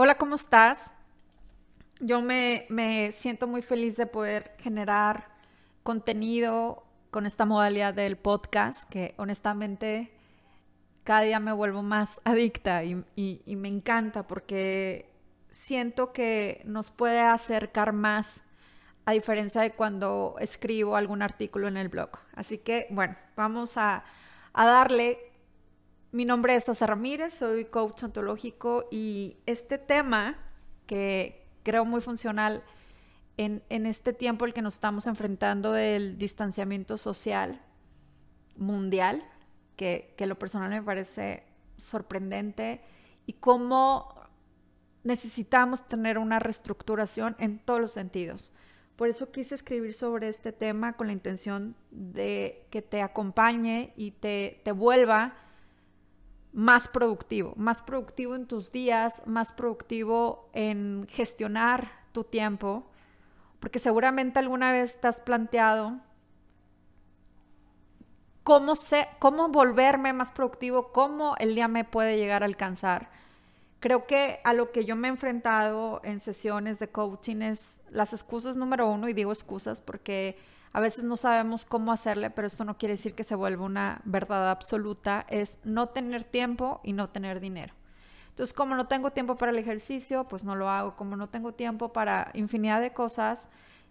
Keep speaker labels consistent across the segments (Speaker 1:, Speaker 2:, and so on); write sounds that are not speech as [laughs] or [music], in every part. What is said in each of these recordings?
Speaker 1: Hola, ¿cómo estás? Yo me, siento muy feliz de poder generar contenido con esta modalidad del podcast, que honestamente cada día me vuelvo más [laughs] adicta y, y me encanta porque siento que nos puede acercar más a diferencia de cuando escribo algún artículo en el blog. Así que, bueno, vamos a, darle. Mi nombre es Asa Ramírez, soy coach ontológico y este tema que creo muy funcional en, este tiempo el que nos estamos enfrentando del distanciamiento social mundial, que, que lo personal me parece sorprendente y cómo necesitamos tener una reestructuración en todos los sentidos. Por eso quise escribir sobre este tema con la intención de que te acompañe y te, te vuelva más productivo, más productivo en tus días, más productivo en gestionar tu tiempo, porque seguramente alguna vez te has planteado cómo, cómo volverme más productivo, cómo el día me puede llegar a alcanzar. Creo que a lo que yo me he enfrentado en sesiones de coaching es las excusas número uno, y digo excusas porque a veces no sabemos cómo hacerle, pero esto no quiere decir que se vuelva una verdad absoluta, es no tener tiempo y no tener dinero. Entonces, como no tengo tiempo para el ejercicio, pues no lo hago. Como no tengo tiempo para infinidad de cosas,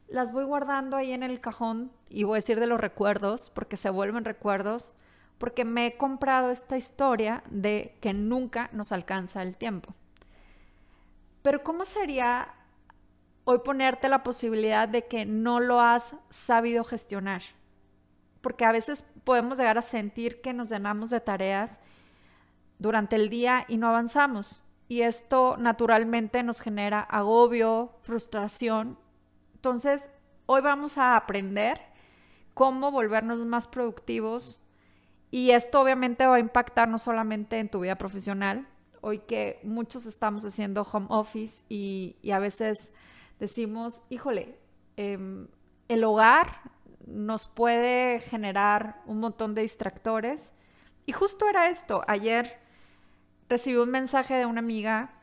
Speaker 1: las voy guardando ahí en el cajón y voy a decir de los recuerdos, porque se vuelven recuerdos porque me he comprado esta historia de que nunca nos alcanza el tiempo. Pero ¿cómo sería hoy ponerte la posibilidad de que no lo has sabido gestionar? Porque a veces podemos llegar a sentir que nos llenamos de tareas durante el día y no avanzamos. Y esto naturalmente nos genera agobio, frustración. Entonces, hoy vamos a aprender cómo volvernos más productivos y esto obviamente va a impactar no solamente en tu vida profesional, hoy que muchos estamos haciendo home office y, a veces decimos, híjole, em, el hogar nos puede generar un montón de distractores. Y justo era esto, ayer recibí un mensaje de una amiga,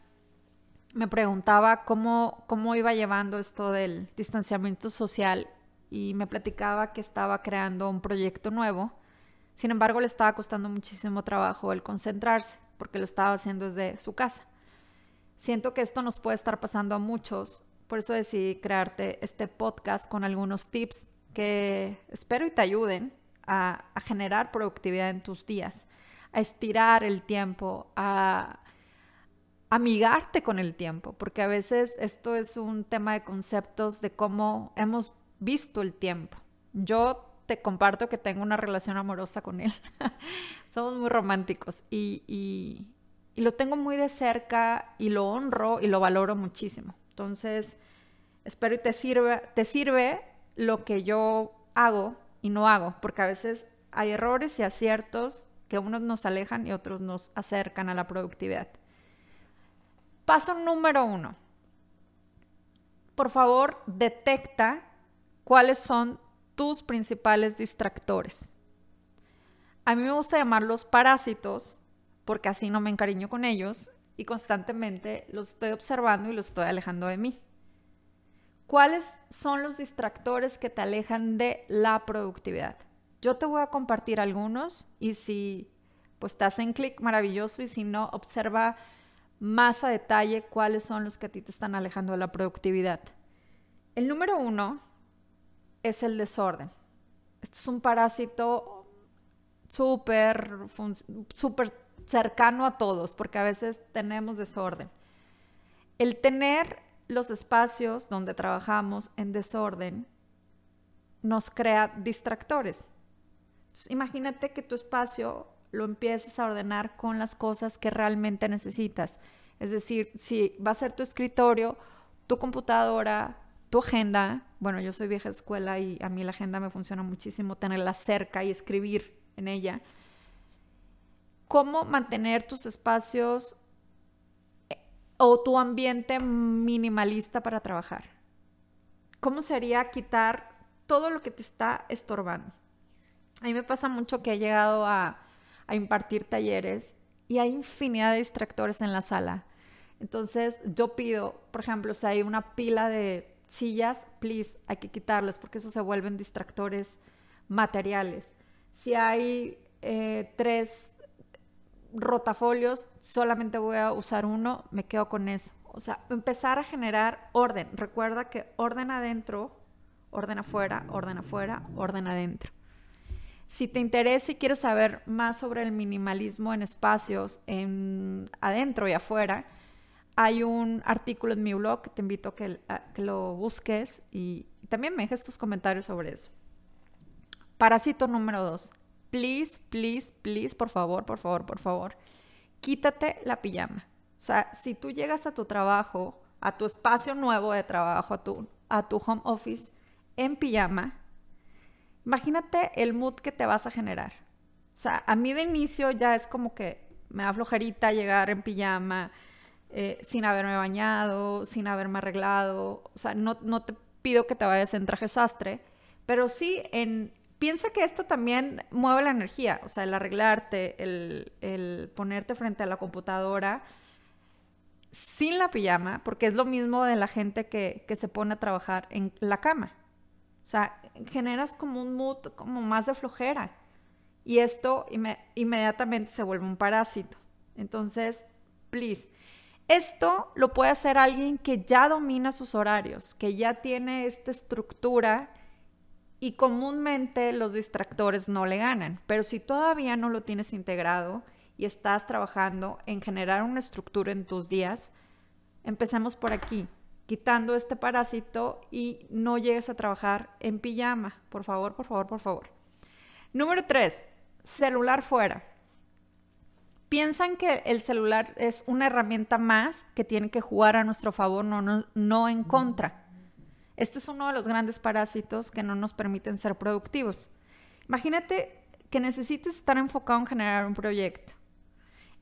Speaker 1: me preguntaba cómo, cómo iba llevando esto del distanciamiento social y me platicaba que estaba creando un proyecto nuevo sin embargo, le estaba costando muchísimo trabajo el concentrarse porque lo estaba haciendo desde su casa. Siento que esto nos puede estar pasando a muchos, por eso decidí crearte este podcast con algunos tips que espero y te ayuden a, generar productividad en tus días, a estirar el tiempo, a amigarte con el tiempo, porque a veces esto es un tema de conceptos de cómo hemos visto el tiempo. Yo te comparto que tengo una relación amorosa con él. [laughs] Somos muy románticos y, lo tengo muy de cerca y lo honro y lo valoro muchísimo. Entonces, espero y te sirve, te sirve lo que yo hago y no hago, porque a veces hay errores y aciertos que unos nos alejan y otros nos acercan a la productividad. Paso número uno. Por favor, detecta cuáles son tus principales distractores. A mí me gusta llamarlos parásitos porque así no me encariño con ellos y constantemente los estoy observando y los estoy alejando de mí. ¿Cuáles son los distractores que te alejan de la productividad? Yo te voy a compartir algunos y si pues te hacen clic maravilloso y si no, observa más a detalle cuáles son los que a ti te están alejando de la productividad. El número uno es el desorden. Esto es un parásito súper cercano a todos, porque a veces tenemos desorden. El tener los espacios donde trabajamos en desorden nos crea distractores. imagínate que tu espacio lo empieces a ordenar con las cosas que realmente necesitas. Es decir, si va a ser tu escritorio, tu computadora, tu agenda, bueno, yo soy vieja escuela y a mí la agenda me funciona muchísimo tenerla cerca y escribir en ella. ¿Cómo mantener tus espacios eh, o tu ambiente minimalista para trabajar? ¿Cómo sería quitar todo lo que te está estorbando? A mí me pasa mucho que he llegado a, impartir talleres y hay infinidad de distractores en la sala Entonces yo pido, por ejemplo, si hay una pila de sillas, please, hay que quitarlas porque eso se vuelven distractores materiales. Si hay eh, tres rotafolios, solamente voy a usar uno, me quedo con eso. O sea, empezar a generar orden. Recuerda que orden adentro, orden afuera, orden afuera, orden adentro. Si te interesa y quieres saber más sobre el minimalismo en espacios, en adentro y afuera, hay un artículo en mi blog que te invito a que, lo busques y, también me dejes tus comentarios sobre eso. Parásito número dos. Please, please, please, por favor, por favor, por favor, quítate la pijama. O sea, si tú llegas a tu trabajo, a tu espacio nuevo de trabajo, a tu, a tu home office en pijama, imagínate el mood que te vas a generar. O sea, a mí de inicio ya es como que me da flojerita llegar en pijama, eh, sin haberme bañado, sin haberme arreglado. O sea, no, no te pido que te vayas en traje sastre, pero sí en... Piensa que esto también mueve la energía, o sea, el arreglarte, el, ponerte frente a la computadora sin la pijama, porque es lo mismo de la gente que, que se pone a trabajar en la cama. O sea, generas como un mood como más de flojera. Y esto inmediatamente se vuelve un parásito. Entonces, please, esto lo puede hacer alguien que ya domina sus horarios, que ya tiene esta estructura y comúnmente los distractores no le ganan. Pero si todavía no lo tienes integrado y estás trabajando en generar una estructura en tus días, empecemos por aquí, quitando este parásito y no llegues a trabajar en pijama. Por favor, por favor, por favor. Número tres, celular fuera. Piensan que el celular es una herramienta más que tiene que jugar a nuestro favor, no, no, en contra. Este es uno de los grandes parásitos que no nos permiten ser productivos. Imagínate que necesites estar enfocado en generar un proyecto.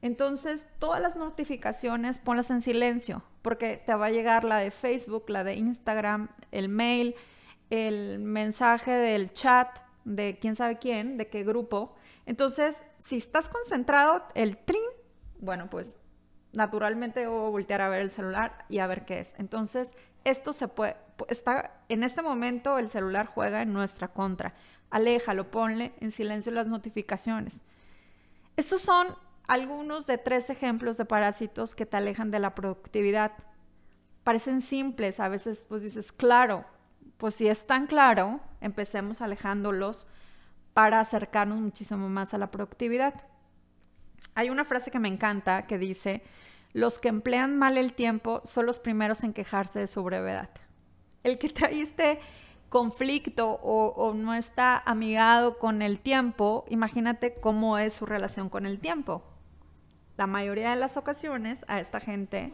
Speaker 1: Entonces, todas las notificaciones ponlas en silencio, porque te va a llegar la de Facebook, la de Instagram, el mail, el mensaje del chat de quién sabe quién, de qué grupo. Entonces, si estás concentrado, el trin, bueno, pues naturalmente debo voltear a ver el celular y a ver qué es. Entonces, esto se puede, está, en este momento el celular juega en nuestra contra. Aléjalo, ponle en silencio las notificaciones. Estos son algunos de tres ejemplos de parásitos que te alejan de la productividad. Parecen simples, a veces pues dices, claro, pues si es tan claro, empecemos alejándolos para acercarnos muchísimo más a la productividad. Hay una frase que me encanta que dice, los que emplean mal el tiempo son los primeros en quejarse de su brevedad. El que trae este conflicto o, o, no está amigado con el tiempo, imagínate cómo es su relación con el tiempo. La mayoría de las ocasiones a esta gente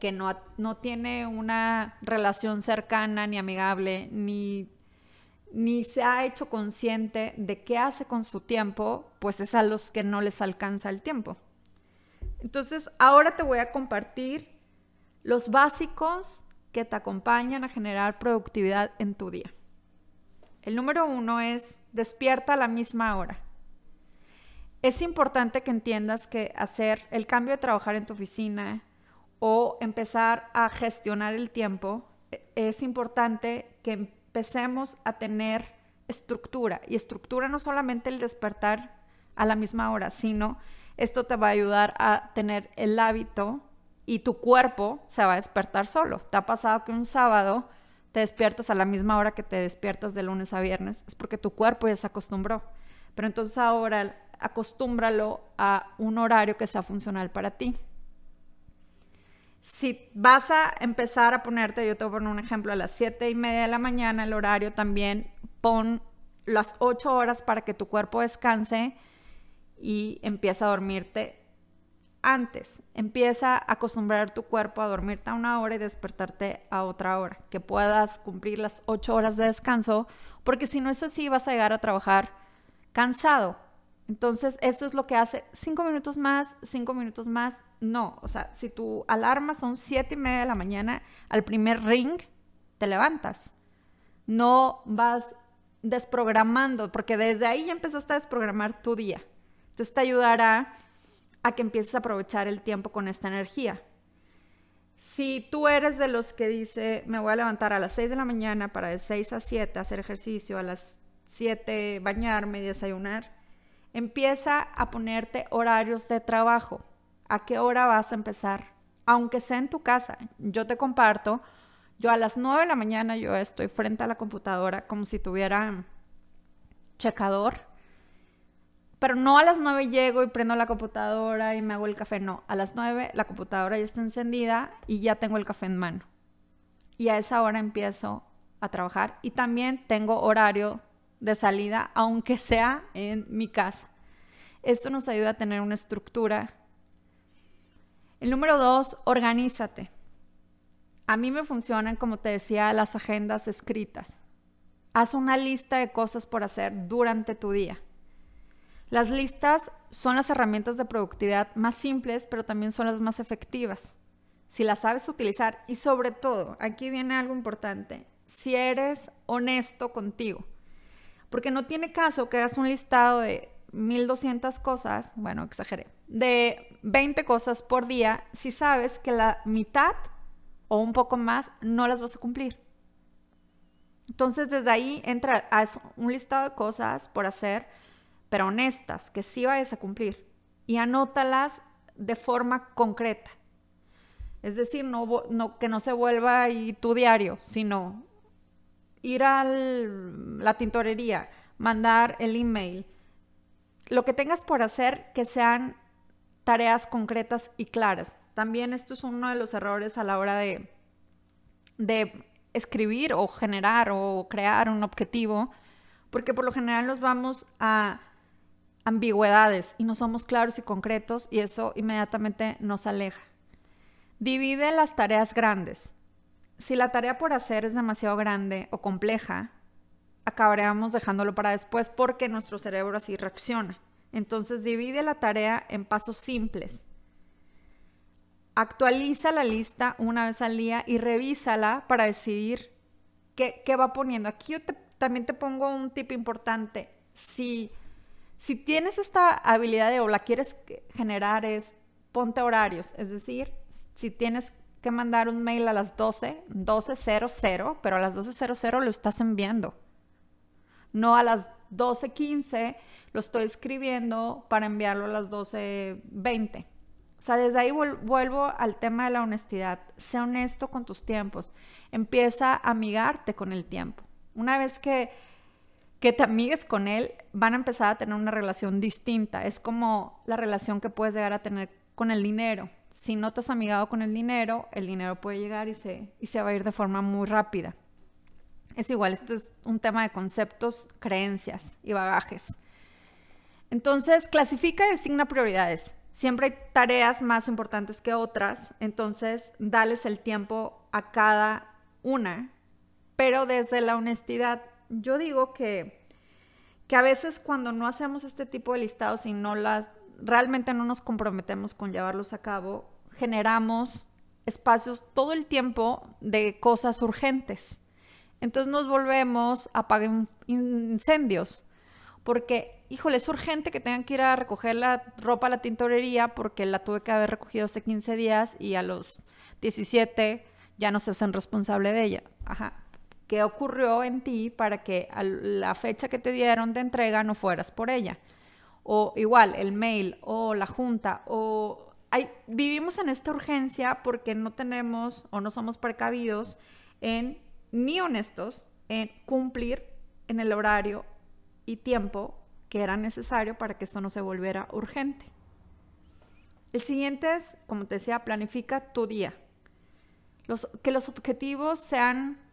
Speaker 1: que no, no tiene una relación cercana ni amigable, ni ni se ha hecho consciente de qué hace con su tiempo, pues es a los que no les alcanza el tiempo. Entonces, ahora te voy a compartir los básicos que te acompañan a generar productividad en tu día. El número uno es despierta a la misma hora. Es importante que entiendas que hacer el cambio de trabajar en tu oficina o empezar a gestionar el tiempo, e, es importante que empecemos a tener estructura. Y estructura no solamente el despertar a la misma hora, sino esto te va a ayudar a tener el hábito y tu cuerpo se va a despertar solo. ¿Te ha pasado que un sábado te despiertas a la misma hora que te despiertas de lunes a viernes? Es porque tu cuerpo ya se acostumbró. Pero entonces ahora acostúmbralo a un horario que sea funcional para ti si vas a empezar a ponerte, yo te voy a poner un ejemplo, a las 7 y media de la mañana, el horario también, pon las 8 horas para que tu cuerpo descanse y empieza a dormirte antes. Empieza a acostumbrar tu cuerpo a dormirte a una hora y despertarte a otra hora, que puedas cumplir las 8 horas de descanso, porque si no es así vas a llegar a trabajar cansado, entonces, eso es lo que hace cinco minutos más, cinco minutos más. No, o sea, si tu alarma son siete y media de la mañana, al primer ring te levantas. No vas desprogramando, porque desde ahí ya empezaste a desprogramar tu día. Entonces te ayudará a que empieces a aprovechar el tiempo con esta energía. Si tú eres de los que dice, me voy a levantar a las 6 de la mañana para de 6 a 7 hacer ejercicio, a las 7 bañarme y desayunar, empieza a ponerte horarios de trabajo. ¿A qué hora vas a empezar? Aunque sea en tu casa. Yo te comparto, yo a las 9 de la mañana yo estoy frente a la computadora como si tuviera checador pero no a las 9 llego y prendo la computadora y me hago el café, no. A las 9 la computadora ya está encendida y ya tengo el café en mano. Y a esa hora empiezo a trabajar y también tengo horario de salida, aunque sea en mi casa. Esto nos ayuda a tener una estructura. El número dos, organízate. A mí me funcionan, como te decía, las agendas escritas. Haz una lista de cosas por hacer durante tu día. Las listas son las herramientas de productividad más simples, pero también son las más efectivas. Si las sabes utilizar y sobre todo, aquí viene algo importante, si eres honesto contigo. Porque no tiene caso que hagas un listado de 1200 cosas, bueno, exageré, de 20 cosas por día si sabes que la mitad o un poco más no las vas a cumplir. Entonces, desde ahí entra a un listado de cosas por hacer pero honestas, que sí vayas a cumplir. Y anótalas de forma concreta. Es decir, no, que no se vuelva ahí tu diario, sino ir a la tintorería, mandar el email, lo que tengas por hacer que sean tareas concretas y claras. También esto es uno de los errores a la hora de, de escribir o generar o crear un objetivo, porque por lo general nos vamos a ambigüedades y no somos claros y concretos y eso inmediatamente nos aleja. Divide las tareas grandes. Si la tarea por hacer es demasiado grande o compleja, acabaremos dejándolo para después porque nuestro cerebro así reacciona. Entonces divide la tarea en pasos simples. Actualiza la lista una vez al día y revísala para decidir qué, va poniendo. Aquí yo también te pongo un tip importante. Si si tienes esta habilidad de, o la quieres generar es ponte horarios, es decir, si tienes que mandar un mail a las 12, 12.00, pero a las 12.00 lo estás enviando. No a las 12.15 lo estoy escribiendo para enviarlo a las 12.20. O sea, desde ahí vuelvo al tema de la honestidad. Sé honesto con tus tiempos. Empieza a amigarte con el tiempo. Una vez que que te amigues con él, van a empezar a tener una relación distinta. Es como la relación que puedes llegar a tener con el dinero. Si no te has amigado con el dinero, el dinero puede llegar y se, y se va a ir de forma muy rápida. Es igual, esto es un tema de conceptos, creencias y bagajes. Entonces, clasifica y designa prioridades. Siempre hay tareas más importantes que otras, entonces dales el tiempo a cada una, pero desde la honestidad yo digo que, que a veces cuando no hacemos este tipo de listados y no las, realmente no nos comprometemos con llevarlos a cabo, generamos espacios todo el tiempo de cosas urgentes. Entonces nos volvemos a apagar incendios. Porque, híjole, es urgente que tengan que ir a recoger la ropa a la tintorería porque la tuve que haber recogido hace 15 días y a los 17 ya no se hacen responsable de ella. Ajá qué ocurrió en ti para que a la fecha que te dieron de entrega no fueras por ella. O igual, el mail o la junta o... Vivimos en esta urgencia porque no tenemos o no somos precavidos en ni honestos en cumplir en el horario y tiempo que era necesario para que esto no se volviera urgente. El siguiente es, como te decía, planifica tu día. Que los objetivos sean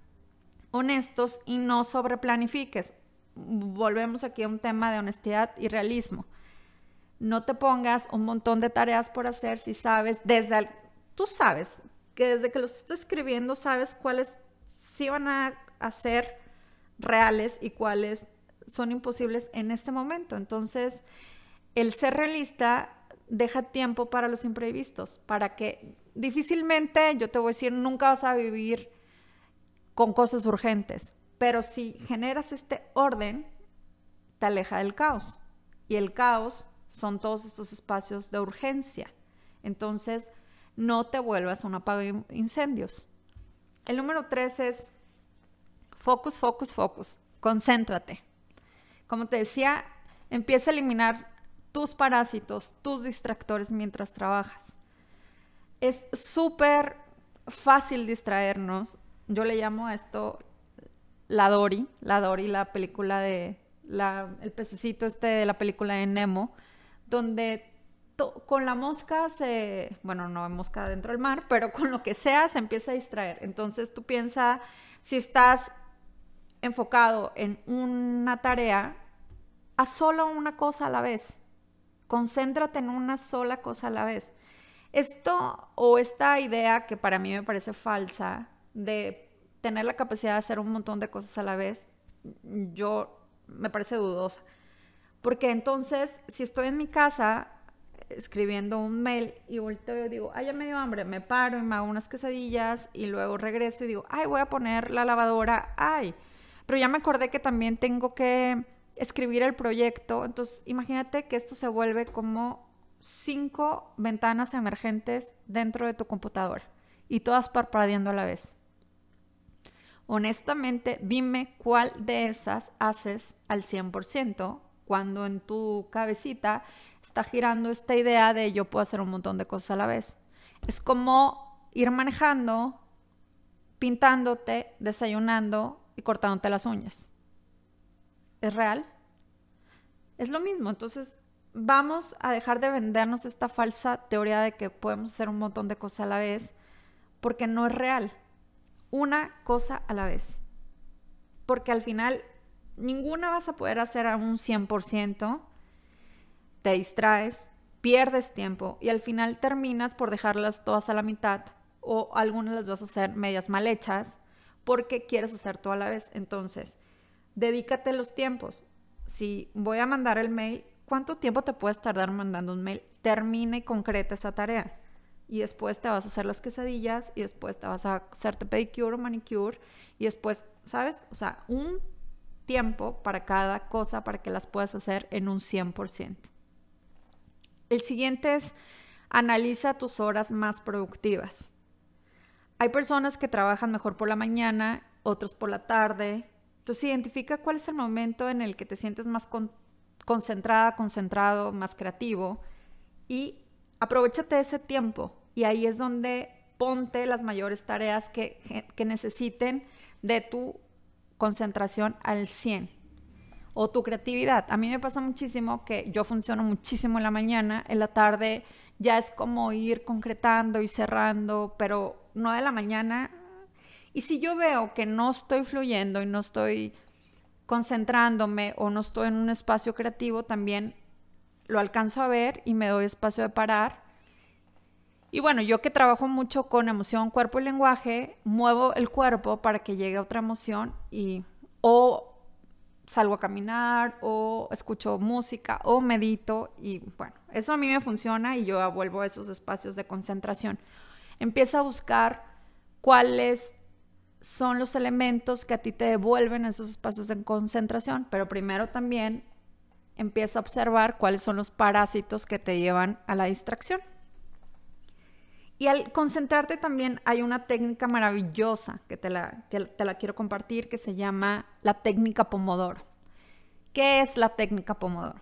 Speaker 1: honestos y no sobreplanifiques. Volvemos aquí a un tema de honestidad y realismo. No te pongas un montón de tareas por hacer si sabes desde tú sabes que desde que los estás escribiendo sabes cuáles sí van a, ser reales y cuáles son imposibles en este momento. Entonces, el ser realista deja tiempo para los imprevistos, para que difícilmente, yo te voy a decir, nunca vas a vivir con cosas urgentes. Pero si generas este orden, te aleja del caos. Y el caos son todos estos espacios de urgencia. Entonces, no te vuelvas un apago incendios. El número tres es focus, focus, focus. Concéntrate. Como te decía, empieza a eliminar tus parásitos, tus distractores mientras trabajas. Es súper fácil distraernos. Yo le llamo a esto la Dory, la Dory, la película de el pececito este de la película de Nemo, donde con la mosca se, bueno, no hay mosca dentro del mar, pero con lo que sea se empieza a distraer. Entonces tú piensas, si estás enfocado en una tarea, haz solo una cosa a la vez. Concéntrate en una sola cosa a la vez. Esto o esta idea que para mí me parece falsa de tener la capacidad de hacer un montón de cosas a la vez, yo me parece dudosa. Porque entonces, si estoy en mi casa escribiendo un mail y volteo y digo, ay, ya me dio hambre, me paro y me hago unas quesadillas y luego regreso y digo, ay, voy a poner la lavadora, ay, pero ya me acordé que también tengo que escribir el proyecto, entonces imagínate que esto se vuelve como cinco ventanas emergentes dentro de tu computadora y todas parpadeando a la vez. Honestamente, dime cuál de esas haces al 100% cuando en tu cabecita está girando esta idea de yo puedo hacer un montón de cosas a la vez. Es como ir manejando, pintándote, desayunando y cortándote las uñas. ¿Es real? Es lo mismo. Entonces, vamos a dejar de vendernos esta falsa teoría de que podemos hacer un montón de cosas a la vez, porque no es real. Una cosa a la vez. Porque al final ninguna vas a poder hacer a un 100%, te distraes, pierdes tiempo y al final terminas por dejarlas todas a la mitad o algunas las vas a hacer medias mal hechas porque quieres hacer todo a la vez. Entonces, dedícate los tiempos. Si voy a mandar el mail, ¿cuánto tiempo te puedes tardar mandando un mail? Termina y concreta esa tarea. Y después te vas a hacer las quesadillas y después te vas a hacerte pedicure o manicure y después, ¿sabes? O sea, un tiempo para cada cosa para que las puedas hacer en un 100%. El siguiente es analiza tus horas más productivas. Hay personas que trabajan mejor por la mañana, otros por la tarde. Entonces identifica cuál es el momento en el que te sientes más concentrada, concentrado, más creativo y aprovechate ese tiempo. Y ahí es donde ponte las mayores tareas que, que necesiten de tu concentración al 100 o tu creatividad. A mí me pasa muchísimo que yo funciono muchísimo en la mañana, en la tarde ya es como ir concretando y cerrando, pero no de la mañana. Y si yo veo que no estoy fluyendo y no estoy concentrándome o no estoy en un espacio creativo, también lo alcanzo a ver y me doy espacio de parar. Y bueno, yo que trabajo mucho con emoción, cuerpo y lenguaje, muevo el cuerpo para que llegue otra emoción y o salgo a caminar o escucho música o medito y bueno, eso a mí me funciona y yo vuelvo a esos espacios de concentración. Empieza a buscar cuáles son los elementos que a ti te devuelven esos espacios de concentración, pero primero también empieza a observar cuáles son los parásitos que te llevan a la distracción. Y al concentrarte también hay una técnica maravillosa que te la, te la quiero compartir que se llama la técnica Pomodoro. ¿Qué es la técnica Pomodoro?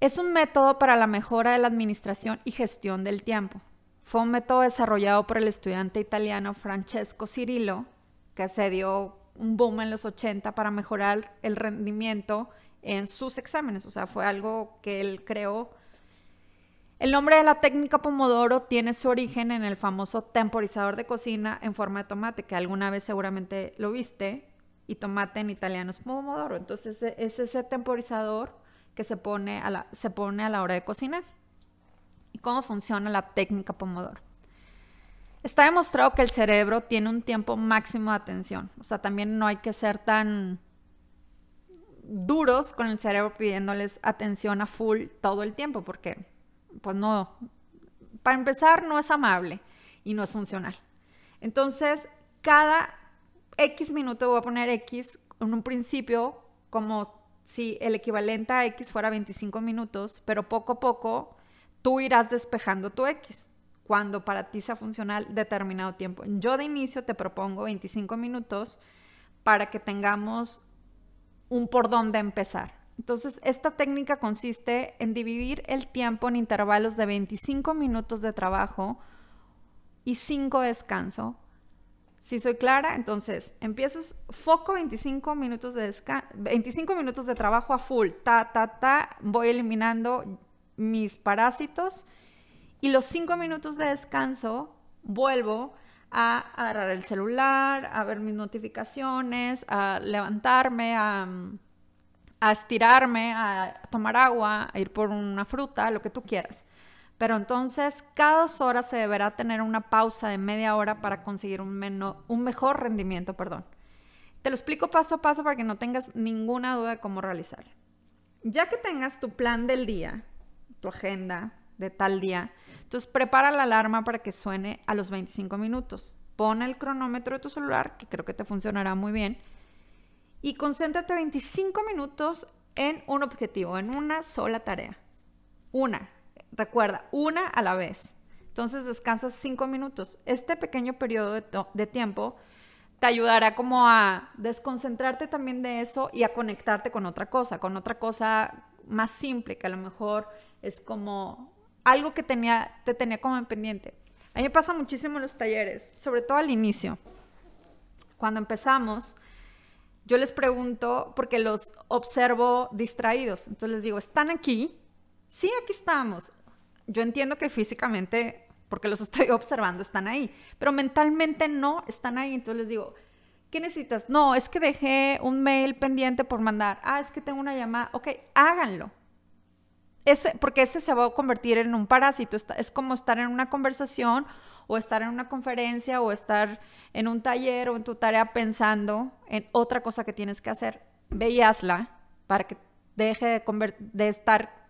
Speaker 1: Es un método para la mejora de la administración y gestión del tiempo. Fue un método desarrollado por el estudiante italiano Francesco Cirillo, que se dio un boom en los 80 para mejorar el rendimiento en sus exámenes. O sea, fue algo que él creó el nombre de la técnica Pomodoro tiene su origen en el famoso temporizador de cocina en forma de tomate, que alguna vez seguramente lo viste, y tomate en italiano es Pomodoro. Entonces es ese temporizador que se pone a la, se pone a la hora de cocinar. ¿Y cómo funciona la técnica Pomodoro? Está demostrado que el cerebro tiene un tiempo máximo de atención. O sea, también no hay que ser tan duros con el cerebro pidiéndoles atención a full todo el tiempo, porque pues no, para empezar no es amable y no es funcional. Entonces, cada X minuto voy a poner X en un principio como si el equivalente a X fuera 25 minutos, pero poco a poco tú irás despejando tu X. cuando para ti sea funcional determinado tiempo. Yo de inicio te propongo 25 minutos para que tengamos un por dónde empezar. Entonces, esta técnica consiste en dividir el tiempo en intervalos de 25 minutos de trabajo y 5 de descanso. Si soy clara, entonces empiezas foco 25 minutos de 25 minutos de trabajo a full, ta ta ta, voy eliminando mis parásitos y los 5 minutos de descanso vuelvo a agarrar el celular, a ver mis notificaciones, a levantarme, a a estirarme, a tomar agua, a ir por una fruta, lo que tú quieras. Pero entonces cada dos horas se deberá tener una pausa de media hora para conseguir un, un mejor rendimiento. Perdón. Te lo explico paso a paso para que no tengas ninguna duda de cómo realizarlo. Ya que tengas tu plan del día, tu agenda de tal día, entonces prepara la alarma para que suene a los 25 minutos. Pon el cronómetro de tu celular, que creo que te funcionará muy bien, y concéntrate 25 minutos en un objetivo, en una sola tarea. Una, recuerda, una a la vez. Entonces descansas 5 minutos. Este pequeño periodo de, tiempo te ayudará como a desconcentrarte también de eso y a conectarte con otra cosa, con otra cosa más simple, que a lo mejor es como algo que tenía, te tenía como en pendiente. A mí me pasa muchísimo en los talleres, sobre todo al inicio. Cuando empezamos, yo les pregunto porque los observo distraídos. Entonces les digo, ¿están aquí? Sí, aquí estamos. Yo entiendo que físicamente, porque los [laughs] estoy observando, están ahí, pero mentalmente no están ahí. Entonces les digo, ¿qué necesitas? No, es que dejé un mail pendiente por mandar. Ah, es que tengo una llamada. Ok, háganlo. Ese, porque ese se va a convertir en un parásito. Es como estar en una conversación o estar en una conferencia o estar en un taller o en tu tarea pensando en otra cosa que tienes que hacer. Ve y hazla para que deje de, estar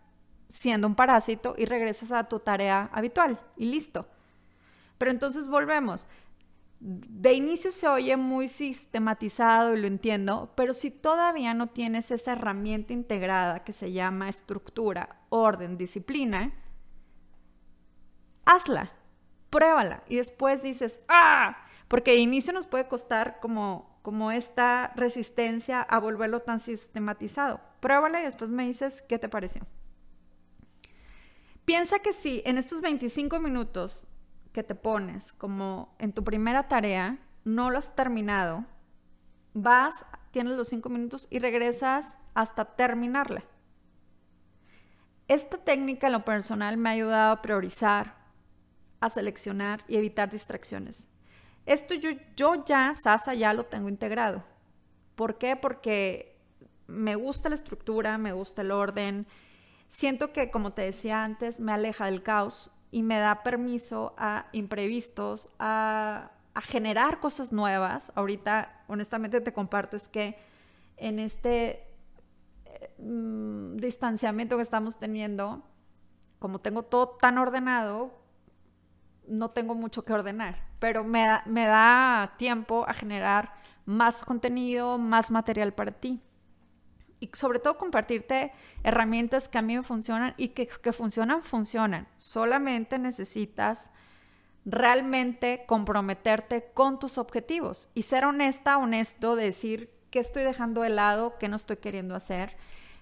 Speaker 1: siendo un parásito y regresas a tu tarea habitual y listo. Pero entonces volvemos. De inicio se oye muy sistematizado y lo entiendo, pero si todavía no tienes esa herramienta integrada que se llama estructura, orden, disciplina, hazla pruébala y después dices, ah, porque de inicio nos puede costar como, como esta resistencia a volverlo tan sistematizado. Pruébala y después me dices qué te pareció. Piensa que si en estos 25 minutos que te pones como en tu primera tarea, no lo has terminado, vas, tienes los 5 minutos y regresas hasta terminarla. Esta técnica en lo personal me ha ayudado a priorizar, a seleccionar y evitar distracciones. Esto yo, yo ya, Sasa, ya lo tengo integrado. ¿Por qué? Porque me gusta la estructura, me gusta el orden. Siento que, como te decía antes, me aleja del caos y me da permiso a imprevistos, a, a generar cosas nuevas. Ahorita, honestamente, te comparto, es que en este eh, mm, distanciamiento que estamos teniendo, como tengo todo tan ordenado, no tengo mucho que ordenar, pero me da, me da tiempo a generar más contenido, más material para ti. Y sobre todo compartirte herramientas que a mí me funcionan y que, que funcionan, funcionan. Solamente necesitas realmente comprometerte con tus objetivos y ser honesta, honesto, decir qué estoy dejando de lado, qué no estoy queriendo hacer.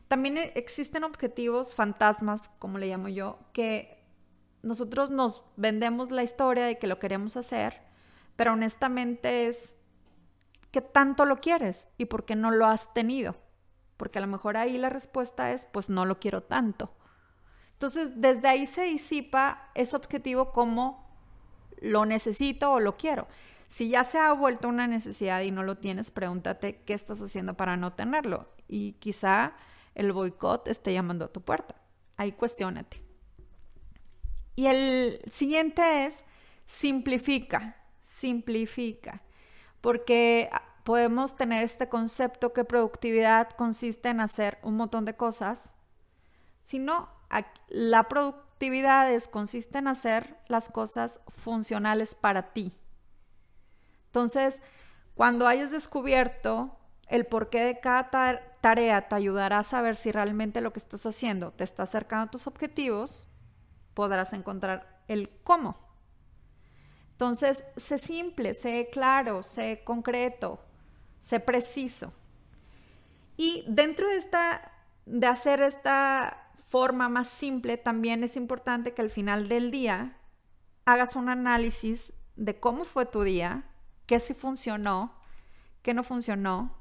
Speaker 1: También existen objetivos fantasmas, como le llamo yo, que nosotros nos vendemos la historia de que lo queremos hacer, pero honestamente es ¿qué tanto lo quieres y por qué no lo has tenido? Porque a lo mejor ahí la respuesta es, pues no lo quiero tanto. Entonces, desde ahí se disipa ese objetivo como lo necesito o lo quiero. Si ya se ha vuelto una necesidad y no lo tienes, pregúntate qué estás haciendo para no tenerlo. Y quizá el boicot esté llamando a tu puerta. Ahí cuestionate. Y el siguiente es simplifica, simplifica, porque podemos tener este concepto que productividad consiste en hacer un montón de cosas, sino la productividad es, consiste en hacer las cosas funcionales para ti. Entonces, cuando hayas descubierto el porqué de cada tarea, te ayudará a saber si realmente lo que estás haciendo te está acercando a tus objetivos podrás encontrar el cómo. Entonces, sé simple, sé claro, sé concreto, sé preciso. Y dentro de esta, de hacer esta forma más simple, también es importante que al final del día hagas un análisis de cómo fue tu día, qué sí funcionó, qué no funcionó,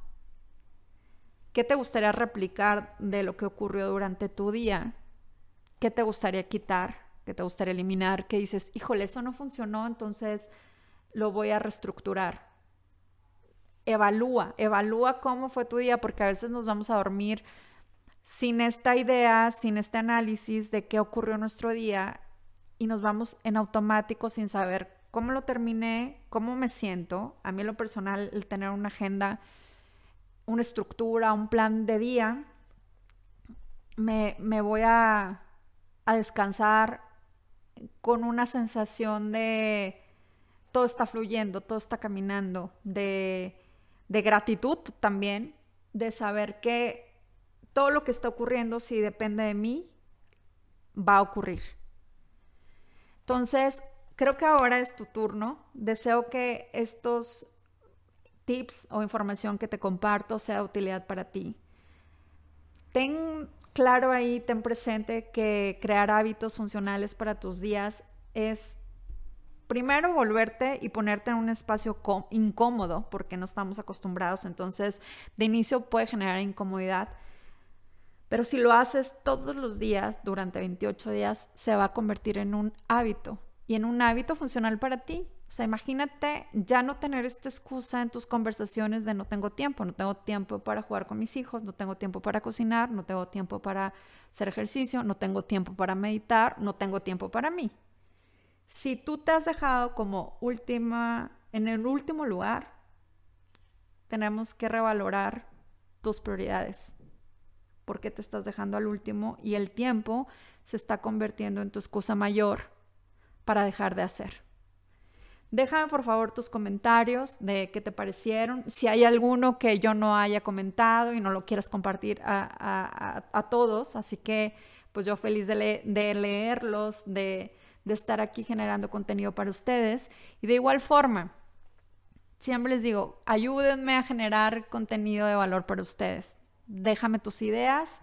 Speaker 1: qué te gustaría replicar de lo que ocurrió durante tu día, qué te gustaría quitar, qué te gustaría eliminar, qué dices, híjole, eso no funcionó, entonces lo voy a reestructurar. Evalúa, evalúa cómo fue tu día, porque a veces nos vamos a dormir sin esta idea, sin este análisis de qué ocurrió en nuestro día y nos vamos en automático sin saber cómo lo terminé, cómo me siento. A mí en lo personal, el tener una agenda, una estructura, un plan de día, me, voy a, a descansar con una sensación de todo está fluyendo, todo está caminando, de, de gratitud también, de saber que todo lo que está ocurriendo, si depende de mí, va a ocurrir. Entonces, creo que ahora es tu turno. Deseo que estos tips o información que te comparto sea de utilidad para ti. Ten claro ahí, ten presente que crear hábitos funcionales para tus días es primero volverte y ponerte en un espacio incómodo porque no estamos acostumbrados, entonces de inicio puede generar incomodidad. Pero si lo haces todos los días durante 28 días, se va a convertir en un hábito y en un hábito funcional para ti. O sea, imagínate ya no tener esta excusa en tus conversaciones de no tengo tiempo, no tengo tiempo para jugar con mis hijos, no tengo tiempo para cocinar, no tengo tiempo para hacer ejercicio, no tengo tiempo para meditar, no tengo tiempo para mí. Si tú te has dejado como última, en el último lugar, tenemos que revalorar tus prioridades. ¿Por qué te estás dejando al último? Y el tiempo se está convirtiendo en tu excusa mayor para dejar de hacer. Déjame por favor tus comentarios de qué te parecieron. Si hay alguno que yo no haya comentado y no lo quieras compartir a, todos, así que pues yo feliz de, de leerlos, de, de estar aquí generando contenido para ustedes. Y de igual forma, siempre les digo, ayúdenme a generar contenido de valor para ustedes. Déjame tus ideas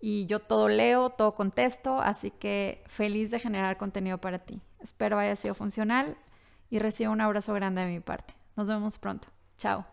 Speaker 1: y yo todo leo, todo contesto, así que feliz de generar contenido para ti. Espero haya sido funcional y reciba un abrazo grande de mi parte. Nos vemos pronto. Chao.